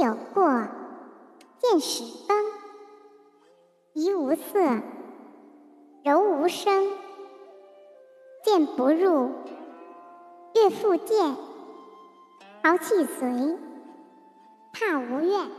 有过，见始崩；怡无色，柔无声；见不入，悦复见；豪气随，怕无怨。